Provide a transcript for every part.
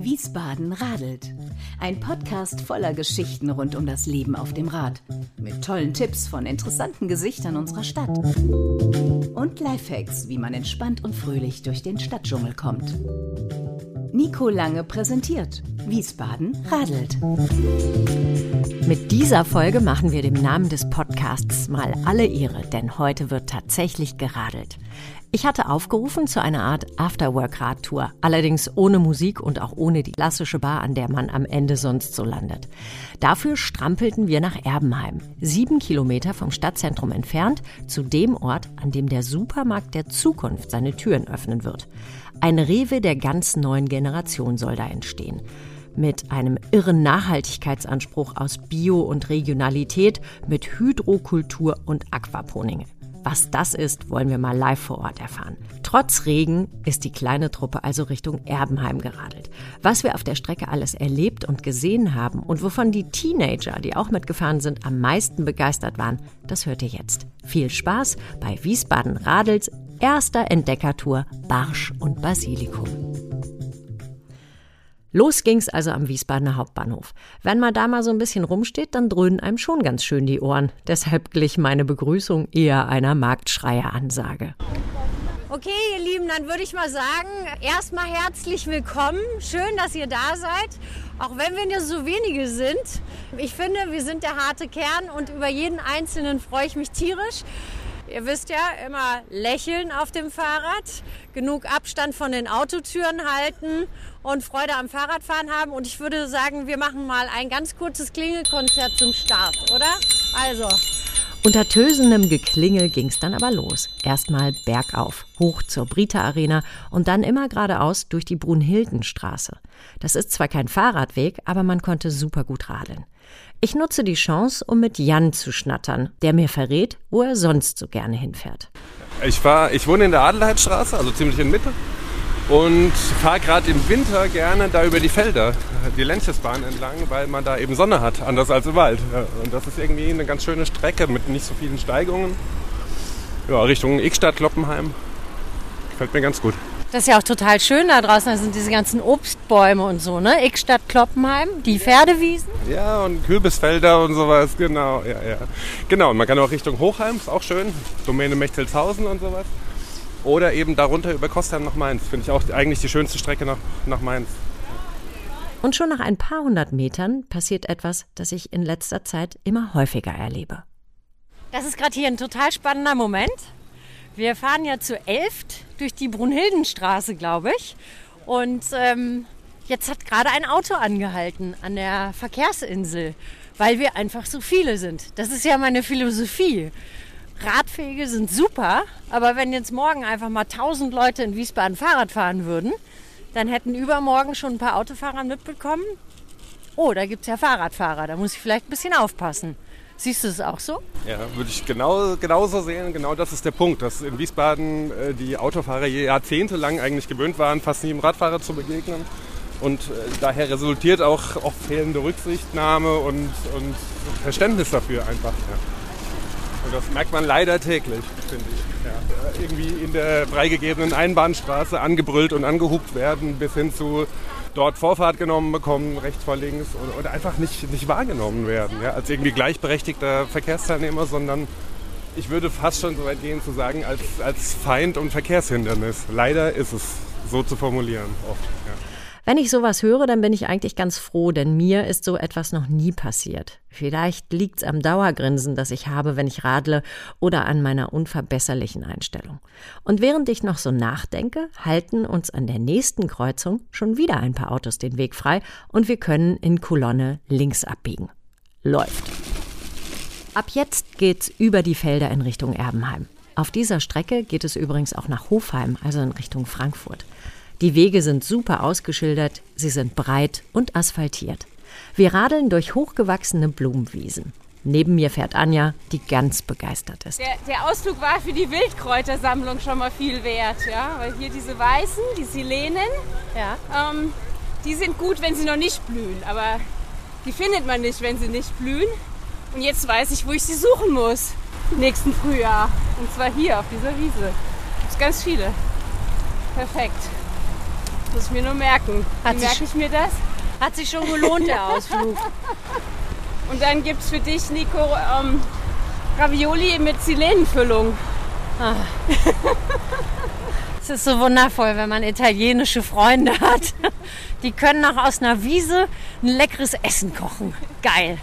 Wiesbaden radelt. Ein Podcast voller Geschichten rund um das Leben auf dem Rad. Mit tollen Tipps von interessanten Gesichtern unserer Stadt. Und Lifehacks, wie man entspannt und fröhlich durch den Stadtdschungel kommt. Nico Lange präsentiert. Wiesbaden radelt. Mit dieser Folge machen wir dem Namen des Podcasts mal alle Ehre, denn heute wird tatsächlich geradelt. Ich hatte aufgerufen zu einer Art Afterwork-Radtour, allerdings ohne Musik und auch ohne die klassische Bar, an der man am Ende sonst so landet. Dafür strampelten wir nach Erbenheim, sieben Kilometer vom Stadtzentrum entfernt, zu dem Ort, an dem der Supermarkt der Zukunft seine Türen öffnen wird. Ein Rewe der ganz neuen Generation soll da entstehen mit einem irren Nachhaltigkeitsanspruch aus Bio und Regionalität, mit Hydrokultur und Aquaponing. Was das ist, wollen wir mal live vor Ort erfahren. Trotz Regen ist die kleine Truppe also Richtung Erbenheim geradelt. Was wir auf der Strecke alles erlebt und gesehen haben und wovon die Teenager, die auch mitgefahren sind, am meisten begeistert waren, das hört ihr jetzt. Viel Spaß bei Wiesbaden Radels erster Entdeckertour Barsch und Basilikum. Los ging's also am Wiesbadener Hauptbahnhof. Wenn man da mal so ein bisschen rumsteht, dann dröhnen einem schon ganz schön die Ohren. Deshalb glich meine Begrüßung eher einer Marktschreieransage. Okay, ihr Lieben, dann würde ich mal sagen, erstmal herzlich willkommen. Schön, dass ihr da seid. Auch wenn wir nur so wenige sind. Ich finde, wir sind der harte Kern und über jeden Einzelnen freue ich mich tierisch. Ihr wisst ja, immer lächeln auf dem Fahrrad, genug Abstand von den Autotüren halten und Freude am Fahrradfahren haben. Und ich würde sagen, wir machen mal ein ganz kurzes Klingelkonzert zum Start, oder? Also. Unter tösendem Geklingel ging's dann aber los. Erstmal bergauf, hoch zur Brita Arena und dann immer geradeaus durch die Brunhildenstraße. Das ist zwar kein Fahrradweg, aber man konnte super gut radeln. Ich nutze die Chance, um mit Jan zu schnattern, der mir verrät, wo er sonst so gerne hinfährt. Ich, fahr, ich wohne in der Adelheidstraße, also ziemlich in Mitte. Und fahre gerade im Winter gerne da über die Felder, die Lenchesbahn entlang, weil man da eben Sonne hat, anders als im Wald. Und das ist irgendwie eine ganz schöne Strecke mit nicht so vielen Steigungen. Ja, Richtung Ickstadt, Kloppenheim. Gefällt mir ganz gut. Das ist ja auch total schön da draußen. Da sind diese ganzen Obstbäume und so, ne? Ickstadt, Kloppenheim, die Pferdewiesen. Ja, und Kürbisfelder und sowas, genau. Ja, ja. Genau, und man kann auch Richtung Hochheim, ist auch schön. Domäne Mechtelshausen und sowas. Oder eben darunter über Kostheim nach Mainz. Finde ich auch eigentlich die schönste Strecke nach, nach Mainz. Und schon nach ein paar hundert Metern passiert etwas, das ich in letzter Zeit immer häufiger erlebe. Das ist gerade hier ein total spannender Moment. Wir fahren ja zu Elft durch die Brunhildenstraße, glaube ich. Und ähm, jetzt hat gerade ein Auto angehalten an der Verkehrsinsel, weil wir einfach so viele sind. Das ist ja meine Philosophie. Radfähige sind super, aber wenn jetzt morgen einfach mal 1000 Leute in Wiesbaden Fahrrad fahren würden, dann hätten übermorgen schon ein paar Autofahrer mitbekommen, oh, da gibt es ja Fahrradfahrer, da muss ich vielleicht ein bisschen aufpassen. Siehst du es auch so? Ja, würde ich genau, genauso sehen. Genau das ist der Punkt, dass in Wiesbaden äh, die Autofahrer jahrzehntelang eigentlich gewöhnt waren, fast nie einem Radfahrer zu begegnen. Und äh, daher resultiert auch oft fehlende Rücksichtnahme und, und Verständnis dafür einfach. Ja. Und das merkt man leider täglich, finde ich. Ja. Irgendwie in der freigegebenen Einbahnstraße angebrüllt und angehupt werden, bis hin zu dort Vorfahrt genommen bekommen, rechts vor links, oder, oder einfach nicht, nicht wahrgenommen werden, ja, als irgendwie gleichberechtigter Verkehrsteilnehmer, sondern ich würde fast schon so weit gehen zu sagen, als, als Feind und Verkehrshindernis. Leider ist es so zu formulieren oft. Wenn ich sowas höre, dann bin ich eigentlich ganz froh, denn mir ist so etwas noch nie passiert. Vielleicht liegt's am Dauergrinsen, das ich habe, wenn ich radle, oder an meiner unverbesserlichen Einstellung. Und während ich noch so nachdenke, halten uns an der nächsten Kreuzung schon wieder ein paar Autos den Weg frei und wir können in Kolonne links abbiegen. Läuft. Ab jetzt geht's über die Felder in Richtung Erbenheim. Auf dieser Strecke geht es übrigens auch nach Hofheim, also in Richtung Frankfurt. Die Wege sind super ausgeschildert, sie sind breit und asphaltiert. Wir radeln durch hochgewachsene Blumenwiesen. Neben mir fährt Anja, die ganz begeistert ist. Der, der, Ausflug war für die Wildkräutersammlung schon mal viel wert, ja, weil hier diese weißen, die Silenen, ja, ähm, die sind gut, wenn sie noch nicht blühen, aber die findet man nicht, wenn sie nicht blühen. Und jetzt weiß ich, wo ich sie suchen muss im nächsten Frühjahr. Und zwar hier auf dieser Wiese. Gibt es ganz viele. Perfekt. Muss ich mir nur merken. Hat Wie sich- merke ich mir das? Hat sich schon gelohnt, der Ausflug. Und dann gibt es für dich, Nico, ähm, Ravioli mit Silenenfüllung. Es ist so wundervoll, wenn man italienische Freunde hat. Die können auch aus einer Wiese ein leckeres Essen kochen. Geil.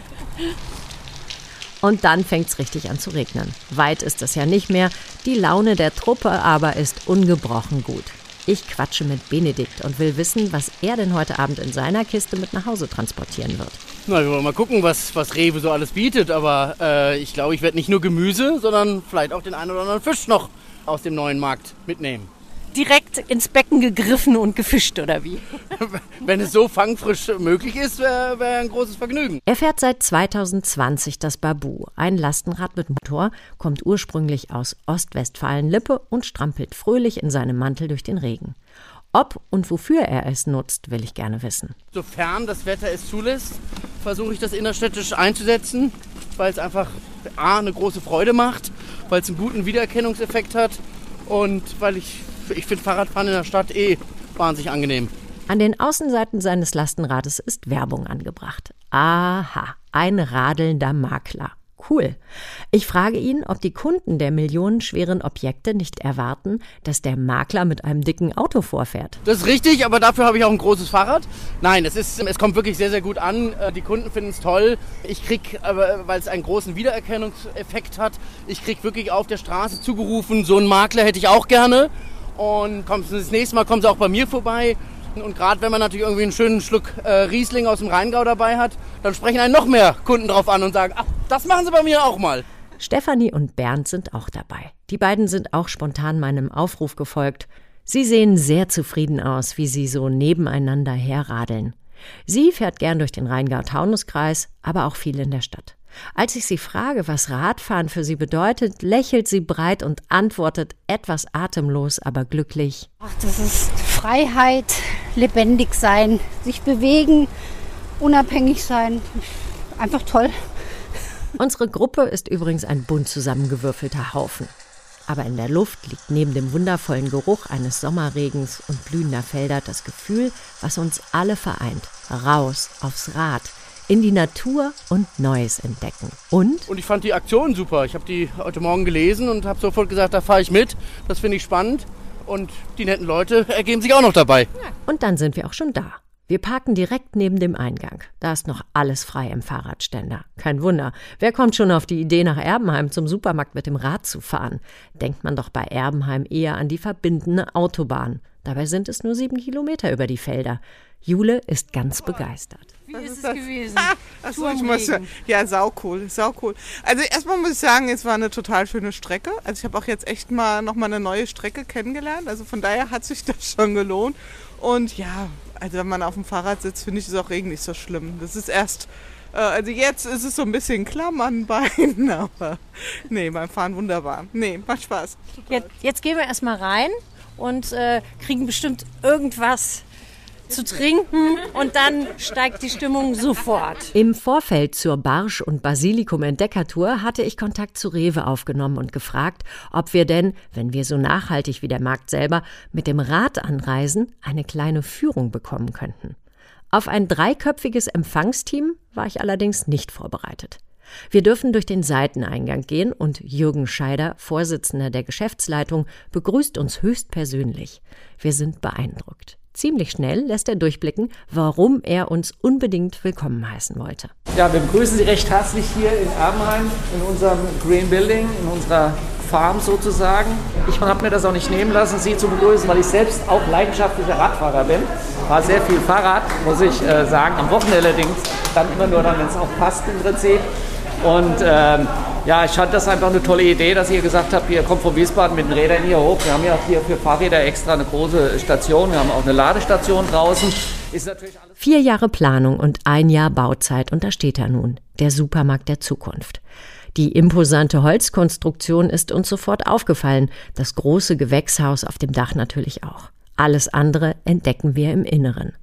Und dann fängt's richtig an zu regnen. Weit ist es ja nicht mehr. Die Laune der Truppe aber ist ungebrochen gut. Ich quatsche mit Benedikt und will wissen, was er denn heute Abend in seiner Kiste mit nach Hause transportieren wird. Na, wir wollen mal gucken, was, was Rewe so alles bietet. Aber äh, ich glaube, ich werde nicht nur Gemüse, sondern vielleicht auch den einen oder anderen Fisch noch aus dem neuen Markt mitnehmen. Direkt ins Becken gegriffen und gefischt, oder wie? Wenn es so fangfrisch möglich ist, wäre wär ein großes Vergnügen. Er fährt seit 2020 das Babu, ein Lastenrad mit Motor, kommt ursprünglich aus Ostwestfalen-Lippe und strampelt fröhlich in seinem Mantel durch den Regen. Ob und wofür er es nutzt, will ich gerne wissen. Sofern das Wetter es zulässt, versuche ich das innerstädtisch einzusetzen, weil es einfach A, eine große Freude macht, weil es einen guten Wiedererkennungseffekt hat und weil ich, ich finde Fahrradfahren in der Stadt eh wahnsinnig angenehm. An den Außenseiten seines Lastenrades ist Werbung angebracht. Aha, ein radelnder Makler. Cool. Ich frage ihn, ob die Kunden der millionenschweren Objekte nicht erwarten, dass der Makler mit einem dicken Auto vorfährt. Das ist richtig, aber dafür habe ich auch ein großes Fahrrad. Nein, es, ist, es kommt wirklich sehr, sehr gut an. Äh, Die Kunden finden es toll. Ich krieg, aber weil es einen großen Wiedererkennungseffekt hat, ich krieg wirklich auf der Straße zugerufen, so einen Makler hätte ich auch gerne. Und kommst, das nächste Mal kommen sie auch bei mir vorbei. Und gerade wenn man natürlich irgendwie einen schönen Schluck äh, Riesling aus dem Rheingau dabei hat, dann sprechen einen noch mehr Kunden drauf an und sagen, ach, das machen sie bei mir auch mal. Stefanie und Bernd sind auch dabei. Die beiden sind auch spontan meinem Aufruf gefolgt. Sie sehen sehr zufrieden aus, wie sie so nebeneinander herradeln. Sie fährt gern durch den Rheingau-Taunus-Kreis, aber auch viel in der Stadt. Als ich sie frage, was Radfahren für sie bedeutet, lächelt sie breit und antwortet etwas atemlos, aber glücklich. Ach, das ist Freiheit, lebendig sein, sich bewegen, unabhängig sein. Einfach toll. Unsere Gruppe ist übrigens ein bunt zusammengewürfelter Haufen. Aber in der Luft liegt neben dem wundervollen Geruch eines Sommerregens und blühender Felder das Gefühl, was uns alle vereint. Raus, aufs Rad, in die Natur und Neues entdecken. Und Und ich fand die Aktion super. Ich habe die heute Morgen gelesen und habe sofort gesagt, da fahre ich mit. Das finde ich spannend. Und die netten Leute ergeben sich auch noch dabei. Und dann sind wir auch schon da. Wir parken direkt neben dem Eingang. Da ist noch alles frei im Fahrradständer. Kein Wunder. Wer kommt schon auf die Idee, nach Erbenheim zum Supermarkt mit dem Rad zu fahren? Denkt man doch bei Erbenheim eher an die verbindende Autobahn. Dabei sind es nur sieben Kilometer über die Felder. Jule ist ganz begeistert. Wie ist es gewesen? Achso, Tour im ich muss ja, sau cool, sau cool. Also erstmal muss ich sagen, es war eine total schöne Strecke. Also ich habe auch jetzt echt mal noch mal eine neue Strecke kennengelernt. Also von daher hat sich das schon gelohnt. Und ja, also wenn man auf dem Fahrrad sitzt, finde ich es auch Regen nicht so schlimm. Das ist erst, äh, also jetzt ist es so ein bisschen klamm an den Beinen, aber nee, beim Fahren wunderbar. Nee, macht Spaß. Jetzt, jetzt gehen wir erstmal rein und äh, kriegen bestimmt irgendwas zu trinken und dann steigt die Stimmung sofort. Im Vorfeld zur Barsch- und Basilikum-Entdeckertour hatte ich Kontakt zu Rewe aufgenommen und gefragt, ob wir denn, wenn wir so nachhaltig wie der Markt selber mit dem Rad anreisen, eine kleine Führung bekommen könnten. Auf ein dreiköpfiges Empfangsteam war ich allerdings nicht vorbereitet. Wir dürfen durch den Seiteneingang gehen und Jürgen Scheider, Vorsitzender der Geschäftsleitung, begrüßt uns höchstpersönlich. Wir sind beeindruckt. Ziemlich schnell lässt er durchblicken, warum er uns unbedingt willkommen heißen wollte. Ja, wir begrüßen Sie recht herzlich hier in Erbenheim, in unserem Green Building, in unserer Farm sozusagen. Ich habe mir das auch nicht nehmen lassen, Sie zu begrüßen, weil ich selbst auch leidenschaftlicher Radfahrer bin. War sehr viel Fahrrad, muss ich äh, sagen. Am Wochenende allerdings dann immer nur dann, wenn es auch passt im Prinzip. Und ähm, ja, ich fand das einfach eine tolle Idee, dass ihr gesagt habt, ihr kommt von Wiesbaden mit den Rädern hier hoch. Wir haben ja hier für Fahrräder extra eine große Station. Wir haben auch eine Ladestation draußen. Vier Jahre Planung und ein Jahr Bauzeit und da steht er nun, der Supermarkt der Zukunft. Die imposante Holzkonstruktion ist uns sofort aufgefallen, das große Gewächshaus auf dem Dach natürlich auch. Alles andere entdecken wir im Inneren.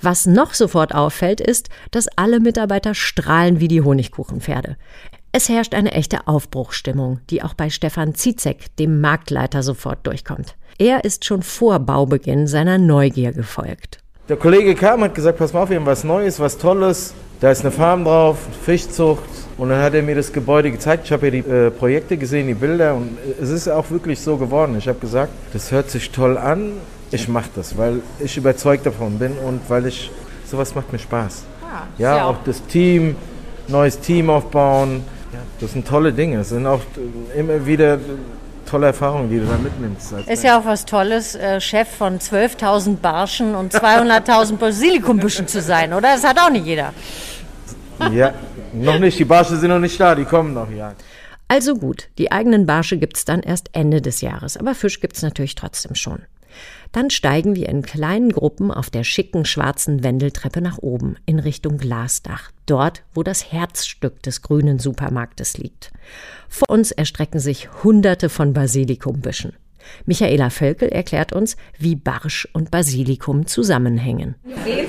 Was noch sofort auffällt, ist, dass alle Mitarbeiter strahlen wie die Honigkuchenpferde. Es herrscht eine echte Aufbruchstimmung, die auch bei Stefan Zizek, dem Marktleiter, sofort durchkommt. Er ist schon vor Baubeginn seiner Neugier gefolgt. Der Kollege kam, hat gesagt, pass mal auf, wir haben was Neues, was Tolles. Da ist eine Farm drauf, Fischzucht. Und dann hat er mir das Gebäude gezeigt. Ich habe hier die äh, Projekte gesehen, die Bilder. Und es ist auch wirklich so geworden. Ich habe gesagt, das hört sich toll an. Ich mache das, weil ich überzeugt davon bin und weil ich, sowas macht mir Spaß. Ah, ja, ja, auch das Team, neues Team aufbauen. Das sind tolle Dinge. Es sind auch immer wieder tolle Erfahrungen, die du da mitnimmst. Ist ja auch was Tolles, äh, Chef von 12.000 Barschen und 200.000 Basilikumbüschen zu sein, oder? Das hat auch nicht jeder. Ja, noch nicht. Die Barsche sind noch nicht da, die kommen noch, ja. Also gut, die eigenen Barsche gibt es dann erst Ende des Jahres, aber Fisch gibt es natürlich trotzdem schon. Dann steigen wir in kleinen Gruppen auf der schicken schwarzen Wendeltreppe nach oben in Richtung Glasdach, dort, wo das Herzstück des grünen Supermarktes liegt. Vor uns erstrecken sich hunderte von Basilikumbüschen. Michaela Völkel erklärt uns, wie Barsch und Basilikum zusammenhängen. Mal,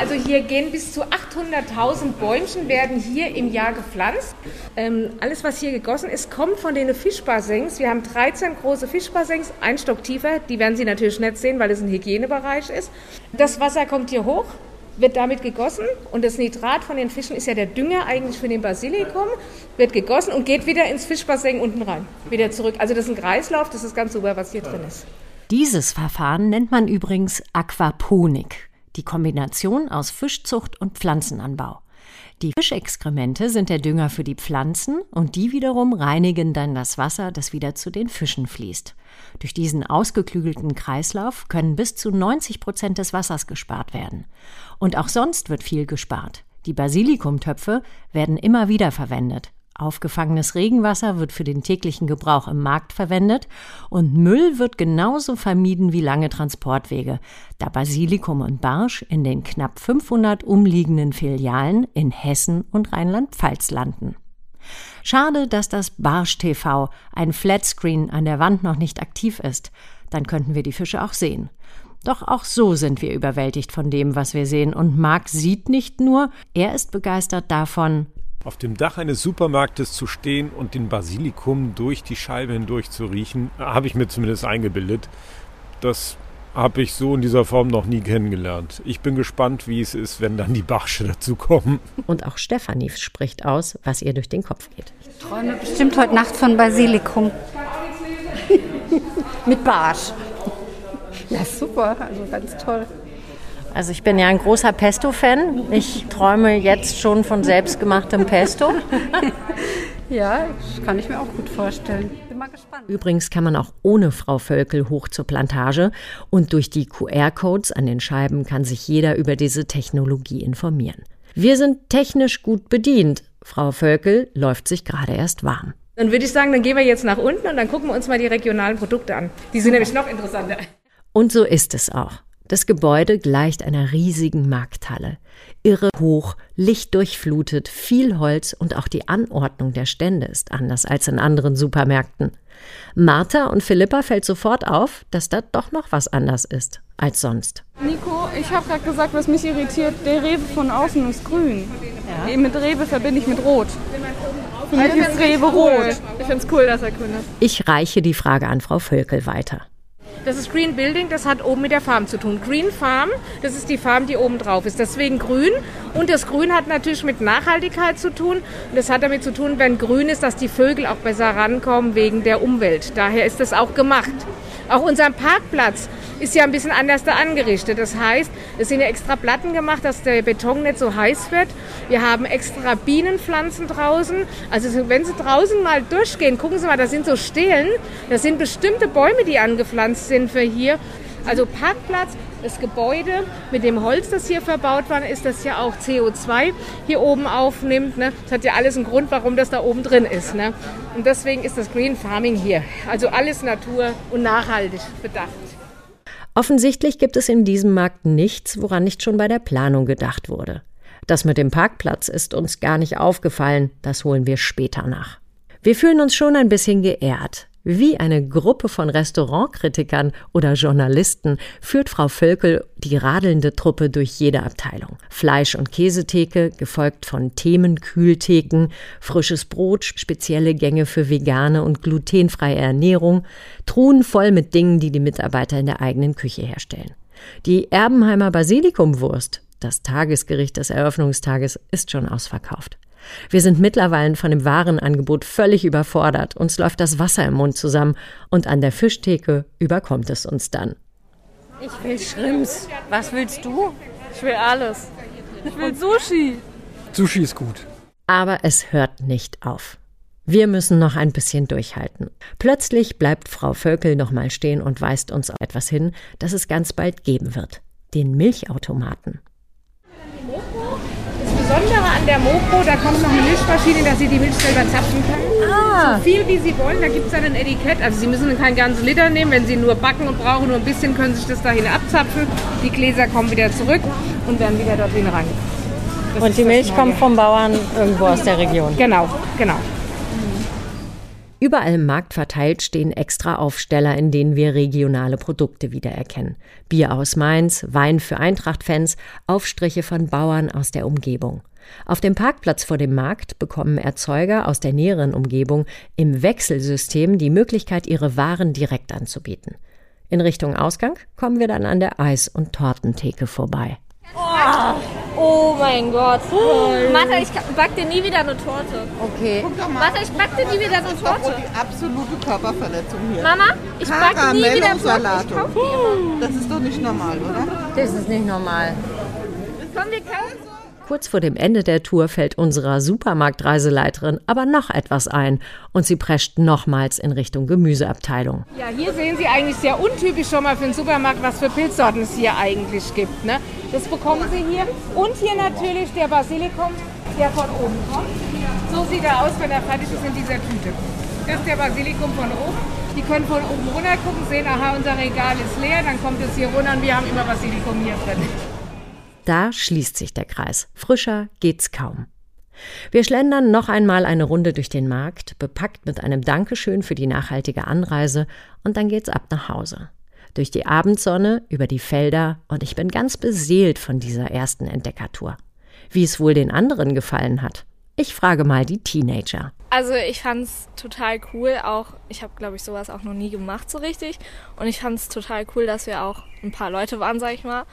also hier gehen bis zu 800.000 Bäumchen werden hier im Jahr gepflanzt. Ähm, alles, was hier gegossen ist, kommt von den Fischbassins. Wir haben 13 große Fischbassins, ein Stock tiefer. Die werden Sie natürlich nicht sehen, weil es ein Hygienebereich ist. Das Wasser kommt hier hoch wird damit gegossen und das Nitrat von den Fischen ist ja der Dünger eigentlich für den Basilikum, wird gegossen und geht wieder ins Fischbassin unten rein, wieder zurück. Also das ist ein Kreislauf, das ist ganz super, was hier drin ist. Dieses Verfahren nennt man übrigens Aquaponik, die Kombination aus Fischzucht und Pflanzenanbau. Die Fischexkremente sind der Dünger für die Pflanzen und die wiederum reinigen dann das Wasser, das wieder zu den Fischen fließt. Durch diesen ausgeklügelten Kreislauf können bis zu 90 Prozent des Wassers gespart werden. Und auch sonst wird viel gespart. Die Basilikumtöpfe werden immer wieder verwendet. Aufgefangenes Regenwasser wird für den täglichen Gebrauch im Markt verwendet und Müll wird genauso vermieden wie lange Transportwege, da Basilikum und Barsch in den knapp 500 umliegenden Filialen in Hessen und Rheinland-Pfalz landen. Schade, dass das Barsch TV, ein Flatscreen an der Wand noch nicht aktiv ist. Dann könnten wir die Fische auch sehen. Doch auch so sind wir überwältigt von dem, was wir sehen. Und Marc sieht nicht nur, er ist begeistert davon, auf dem Dach eines Supermarktes zu stehen und den Basilikum durch die Scheibe hindurch zu riechen, habe ich mir zumindest eingebildet. Das habe ich so in dieser Form noch nie kennengelernt. Ich bin gespannt, wie es ist, wenn dann die Barsche dazu kommen. Und auch Stefanie spricht aus, was ihr durch den Kopf geht. Ich träume bestimmt heute Nacht von Basilikum. Mit Barsch. Ja, super, also ganz toll. Also ich bin ja ein großer Pesto-Fan. Ich träume jetzt schon von selbstgemachtem Pesto. ja, das kann ich mir auch gut vorstellen. Bin mal gespannt. Übrigens kann man auch ohne Frau Völkel hoch zur Plantage und durch die QR-Codes an den Scheiben kann sich jeder über diese Technologie informieren. Wir sind technisch gut bedient. Frau Völkel läuft sich gerade erst warm. Dann würde ich sagen, dann gehen wir jetzt nach unten und dann gucken wir uns mal die regionalen Produkte an. Die sind nämlich noch interessanter. Und so ist es auch. Das Gebäude gleicht einer riesigen Markthalle. Irre hoch, lichtdurchflutet, viel Holz und auch die Anordnung der Stände ist anders als in anderen Supermärkten. Martha und Philippa fällt sofort auf, dass da doch noch was anders ist als sonst. Nico, ich habe gerade gesagt, was mich irritiert, der Rewe von außen ist grün. Ja. Mit Rewe verbinde ich mit Rot. Für mich ist Rewe rot. Ich finde es cool, dass er grün ist. Ich reiche die Frage an Frau Völkel weiter. Das ist Green Building, das hat oben mit der Farm zu tun. Green Farm, das ist die Farm, die oben drauf ist. Deswegen grün. Und das Grün hat natürlich mit Nachhaltigkeit zu tun. Und das hat damit zu tun, wenn grün ist, dass die Vögel auch besser rankommen wegen der Umwelt. Daher ist das auch gemacht. Auch unser Parkplatz ist ja ein bisschen anders da angerichtet. Das heißt, es sind ja extra Platten gemacht, dass der Beton nicht so heiß wird. Wir haben extra Bienenpflanzen draußen. Also wenn Sie draußen mal durchgehen, gucken Sie mal, da sind so Stelen. Das sind bestimmte Bäume, die angepflanzt sind für hier. Also Parkplatz, das Gebäude mit dem Holz, das hier verbaut war, ist, das ja auch CO2 hier oben aufnimmt. Ne? Das hat ja alles einen Grund, warum das da oben drin ist. Ne? Und deswegen ist das Green Farming hier. Also alles Natur und nachhaltig bedacht. Offensichtlich gibt es in diesem Markt nichts, woran nicht schon bei der Planung gedacht wurde. Das mit dem Parkplatz ist uns gar nicht aufgefallen, das holen wir später nach. Wir fühlen uns schon ein bisschen geehrt. Wie eine Gruppe von Restaurantkritikern oder Journalisten führt Frau Völkel die radelnde Truppe durch jede Abteilung. Fleisch- und Käsetheke, gefolgt von Themenkühltheken, frisches Brot, spezielle Gänge für vegane und glutenfreie Ernährung, Truhen voll mit Dingen, die die Mitarbeiter in der eigenen Küche herstellen. Die Erbenheimer Basilikumwurst, das Tagesgericht des Eröffnungstages, ist schon ausverkauft. Wir sind mittlerweile von dem Warenangebot völlig überfordert. Uns läuft das Wasser im Mund zusammen und an der Fischtheke überkommt es uns dann. Ich will Schrimps. Was willst du? Ich will alles. Ich will Sushi. Sushi ist gut. Aber es hört nicht auf. Wir müssen noch ein bisschen durchhalten. Plötzlich bleibt Frau Völkel noch mal stehen und weist uns etwas hin, das es ganz bald geben wird. Den Milchautomaten. Besondere an der Mopo, da kommt noch eine Milchmaschine, dass Sie die Milch selber zapfen können. Ah. So viel wie Sie wollen, da gibt es dann ein Etikett. Also Sie müssen keinen ganzen Liter nehmen, wenn Sie nur backen und brauchen nur ein bisschen, können Sie sich das dahin abzapfen. Die Gläser kommen wieder zurück und werden wieder dorthin rein. Das Und die Milch kommt vom Bauern irgendwo aus der Region. Genau, genau. Überall im Markt verteilt stehen extra Aufsteller, in denen wir regionale Produkte wiedererkennen. Bier aus Mainz, Wein für Eintracht-Fans, Aufstriche von Bauern aus der Umgebung. Auf dem Parkplatz vor dem Markt bekommen Erzeuger aus der näheren Umgebung im Wechselsystem die Möglichkeit, ihre Waren direkt anzubieten. In Richtung Ausgang kommen wir dann an der Eis- und Tortentheke vorbei. Oh mein Gott. Martha, ich back dir nie wieder eine Torte. Okay. Guck doch mal. Martha, ich back dir nie wieder Das eine ist doch wohl Torte. die absolute Körperverletzung hier. Mama, ich back nie wieder Torte. Ich kauf die immer. Das ist doch nicht normal, oder? Das ist nicht normal. Komm, wir kaufen. Kurz vor dem Ende der Tour fällt unserer Supermarktreiseleiterin aber noch etwas ein und sie prescht nochmals in Richtung Gemüseabteilung. Ja, hier sehen Sie eigentlich sehr untypisch schon mal für den Supermarkt, was für Pilzsorten es hier eigentlich gibt. Ne? Das bekommen Sie hier. Und hier natürlich der Basilikum, der von oben kommt. So sieht er aus, wenn er fertig ist in dieser Tüte. Das ist der Basilikum von oben. Die können von oben runter gucken, sehen, aha, unser Regal ist leer, dann kommt es hier runter und wir haben immer Basilikum hier drin. Da schließt sich der Kreis. Frischer geht's kaum. Wir schlendern noch einmal eine Runde durch den Markt, bepackt mit einem Dankeschön für die nachhaltige Anreise, und dann geht's ab nach Hause. Durch die Abendsonne, über die Felder, und ich bin ganz beseelt von dieser ersten Entdeckertour. Wie es wohl den anderen gefallen hat. Ich frage mal die Teenager. Also ich fand's total cool, auch ich habe glaube ich sowas auch noch nie gemacht so richtig und ich fand's total cool, dass wir auch ein paar Leute waren, sag ich mal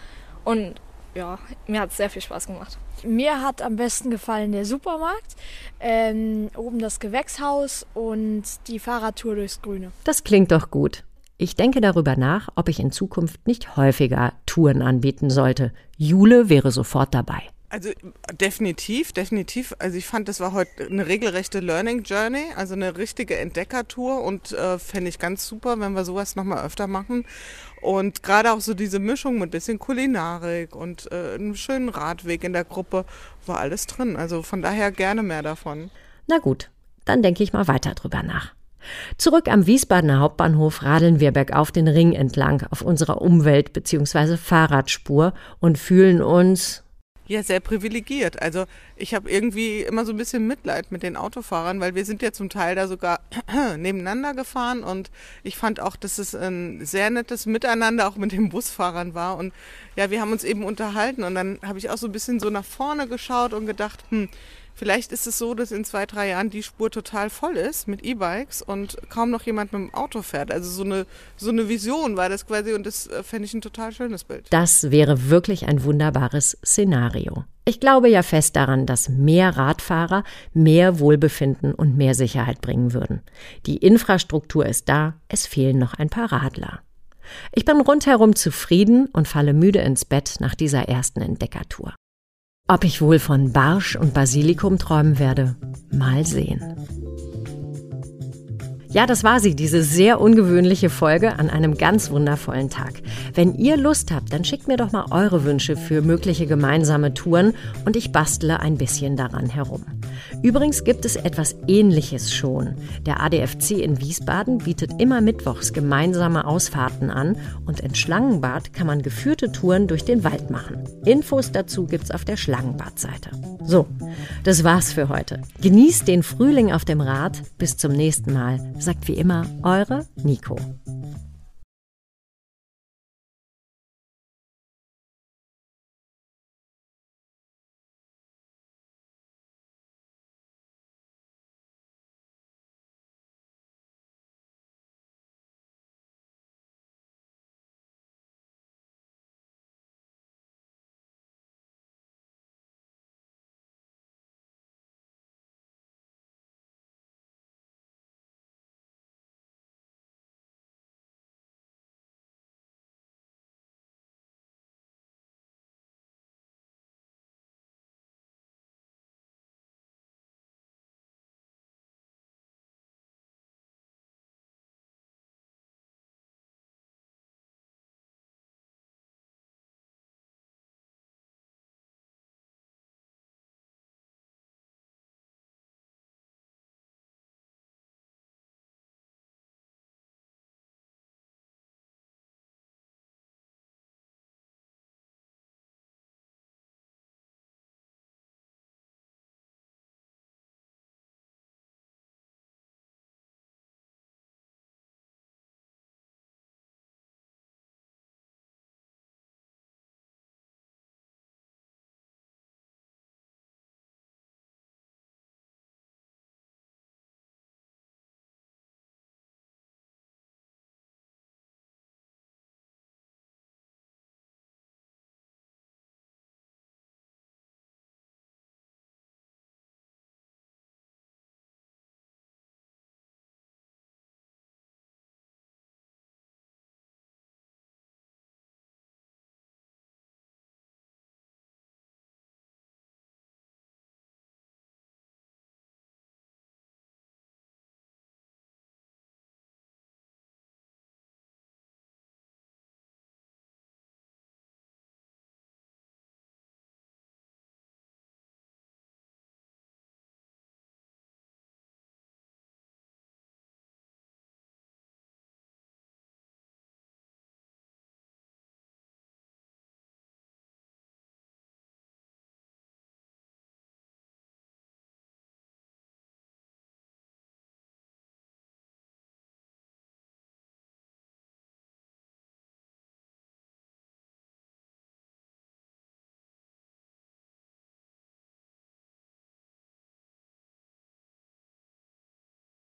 und ja, mir hat's sehr viel Spaß gemacht. Mir hat am besten gefallen der Supermarkt, ähm, oben das Gewächshaus und die Fahrradtour durchs Grüne. Das klingt doch gut. Ich denke darüber nach, ob ich in Zukunft nicht häufiger Touren anbieten sollte. Jule wäre sofort dabei. Also definitiv, definitiv. Also ich fand, das war heute eine regelrechte Learning Journey, also eine richtige Entdeckertour und äh, fände ich ganz super, wenn wir sowas nochmal öfter machen. Und gerade auch so diese Mischung mit bisschen Kulinarik und äh, einem schönen Radweg in der Gruppe war alles drin. Also von daher gerne mehr davon. Na gut, dann denke ich mal weiter drüber nach. Zurück am Wiesbadener Hauptbahnhof radeln wir bergauf den Ring entlang auf unserer Umwelt- bzw. Fahrradspur und fühlen uns Ja, sehr privilegiert. Also ich habe irgendwie immer so ein bisschen Mitleid mit den Autofahrern, weil wir sind ja zum Teil da sogar nebeneinander gefahren und ich fand auch, dass es ein sehr nettes Miteinander auch mit den Busfahrern war und ja, wir haben uns eben unterhalten und dann habe ich auch so ein bisschen so nach vorne geschaut und gedacht, hm, Vielleicht ist es so, dass in zwei, drei Jahren die Spur total voll ist mit E-Bikes und kaum noch jemand mit dem Auto fährt. Also so eine, so eine Vision war das quasi und das äh, fände ich ein total schönes Bild. Das wäre wirklich ein wunderbares Szenario. Ich glaube ja fest daran, dass mehr Radfahrer mehr Wohlbefinden und mehr Sicherheit bringen würden. Die Infrastruktur ist da, es fehlen noch ein paar Radler. Ich bin rundherum zufrieden und falle müde ins Bett nach dieser ersten Entdeckertour. Ob ich wohl von Barsch und Basilikum träumen werde? Mal sehen. Ja, das war sie, diese sehr ungewöhnliche Folge an einem ganz wundervollen Tag. Wenn ihr Lust habt, dann schickt mir doch mal eure Wünsche für mögliche gemeinsame Touren und ich bastle ein bisschen daran herum. Übrigens gibt es etwas Ähnliches schon. Der ADFC in Wiesbaden bietet immer mittwochs gemeinsame Ausfahrten an und in Schlangenbad kann man geführte Touren durch den Wald machen. Infos dazu gibt's auf der Schlangenbad-Seite. So, das war's für heute. Genießt den Frühling auf dem Rad. Bis zum nächsten Mal. Sagt wie immer eure Nico.